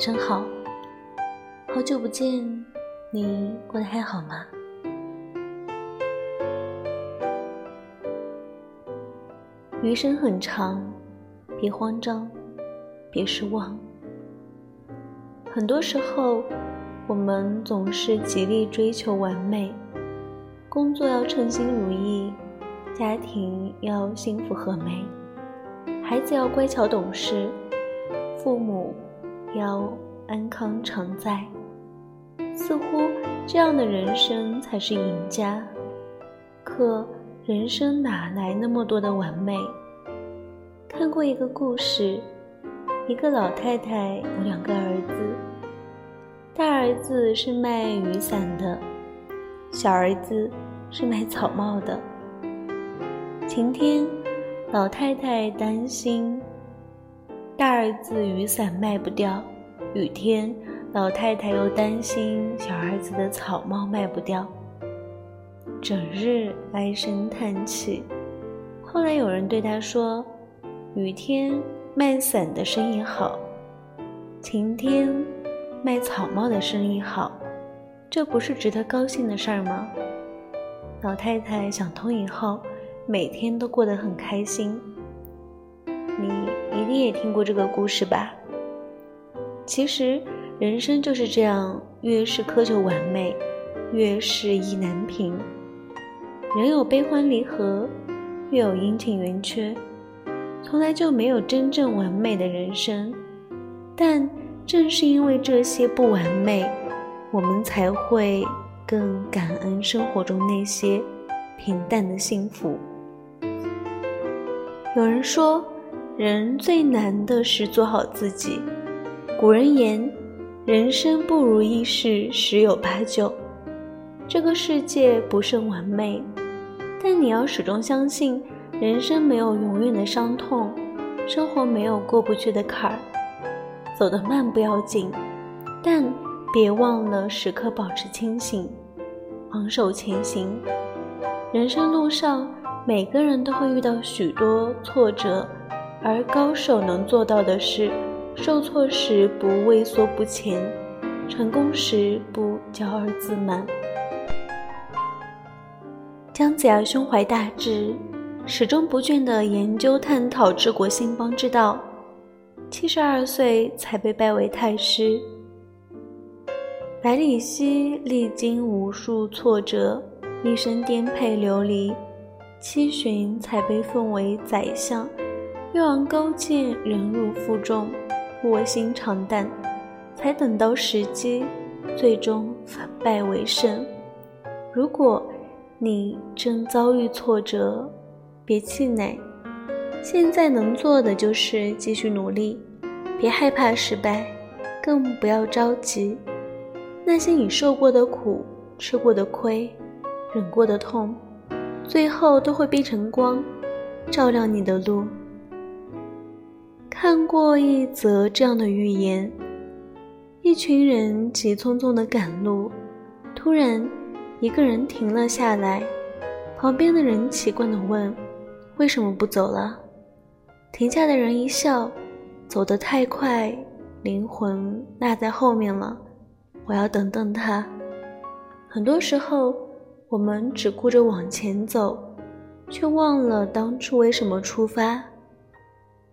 上好，好久不见，你过得还好吗？余生很长，别慌张，别失望。很多时候，我们总是极力追求完美，工作要称心如意，家庭要幸福和美，孩子要乖巧懂事，父母。要安康常在，似乎这样的人生才是赢家。可人生哪来那么多的完美？看过一个故事，一个老太太有两个儿子，大儿子是卖雨伞的，小儿子是卖草帽的。晴天，老太太担心。大儿子雨伞卖不掉，雨天老太太又担心小儿子的草帽卖不掉，整日唉声叹气。后来有人对他说：“雨天卖伞的生意好，晴天卖草帽的生意好，这不是值得高兴的事儿吗？”老太太想通以后，每天都过得很开心。你。一定也听过这个故事吧？其实人生就是这样，越是苛求完美，越是意难平。人有悲欢离合，月有阴晴圆缺，从来就没有真正完美的人生。但正是因为这些不完美，我们才会更感恩生活中那些平淡的幸福。有人说。人最难的是做好自己。古人言：“人生不如意事十有八九。”这个世界不甚完美，但你要始终相信，人生没有永远的伤痛，生活没有过不去的坎儿。走得慢不要紧，但别忘了时刻保持清醒，昂首前行。人生路上，每个人都会遇到许多挫折。而高手能做到的是，受挫时不畏缩不前，成功时不骄傲自满。姜子牙胸怀大志，始终不倦地研究探讨治国兴邦之道，七十二岁才被拜为太师。百里奚历经无数挫折，一生颠沛流离，七旬才被封为宰相。越王勾践忍辱负重，卧薪尝胆，才等到时机，最终反败为胜。如果你正遭遇挫折，别气馁，现在能做的就是继续努力，别害怕失败，更不要着急。那些你受过的苦、吃过的亏、忍过的痛，最后都会变成光，照亮你的路。看过一则这样的寓言：一群人急匆匆地赶路，突然，一个人停了下来。旁边的人奇怪地问：“为什么不走了？”停下的人一笑：“走得太快，灵魂落在后面了，我要等等他。”很多时候，我们只顾着往前走，却忘了当初为什么出发。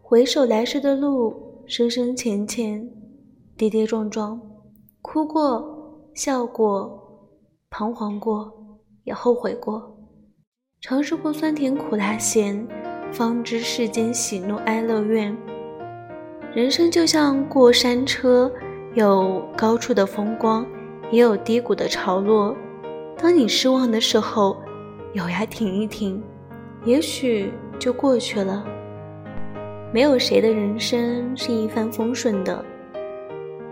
回首来时的路，深深浅浅，跌跌撞撞，哭过，笑过，彷徨过，也后悔过，尝试过酸甜苦辣咸，方知世间喜怒哀乐怨。人生就像过山车，有高处的风光，也有低谷的潮落。当你失望的时候，咬牙挺一挺，也许就过去了。没有谁的人生是一帆风顺的，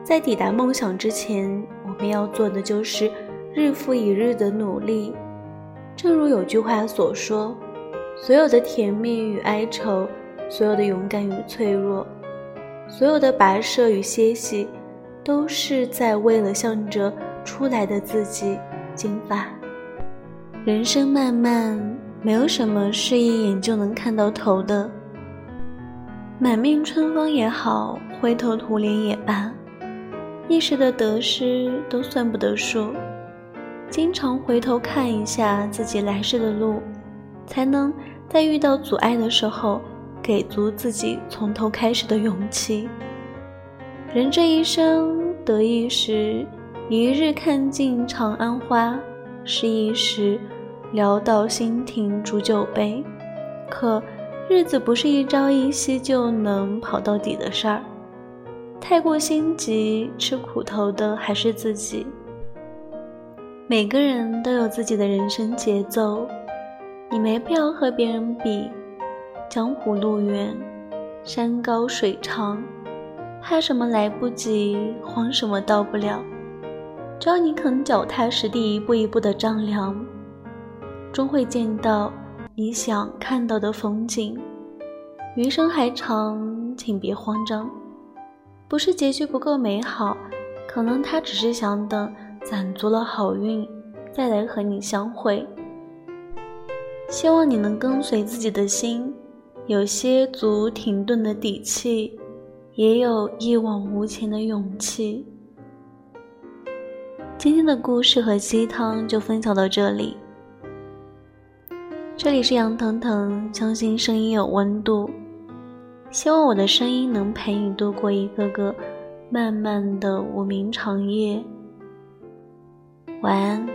在抵达梦想之前，我们要做的就是日复一日的努力。正如有句话所说：“所有的甜蜜与哀愁，所有的勇敢与脆弱，所有的跋涉与歇息，都是在为了向着出来的自己进发。”人生漫漫，没有什么是一眼就能看到头的。满面春风也好，灰头土脸也罢，一时的得失都算不得数。经常回头看一下自己来时的路，才能在遇到阻碍的时候，给足自己从头开始的勇气。人这一生得意时，一日看尽长安花；失意时，潦倒新停煮酒杯。可日子不是一朝一夕就能跑到底的事儿，太过心急，吃苦头的还是自己。每个人都有自己的人生节奏，你没必要和别人比。江湖路远，山高水长，怕什么来不及，慌什么到不了。只要你肯脚踏实地，一步一步的丈量，终会见到你想看到的风景。余生还长，请别慌张。不是结局不够美好，可能他只是想等。攒足了好运，再来和你相会。希望你能跟随自己的心，有些足停顿的底气，也有一往无前的勇气。今天的故事和鸡汤就分享到这里。这里是杨腾腾，相信声音有温度，希望我的声音能陪你度过一个个漫漫的无名长夜。晚安。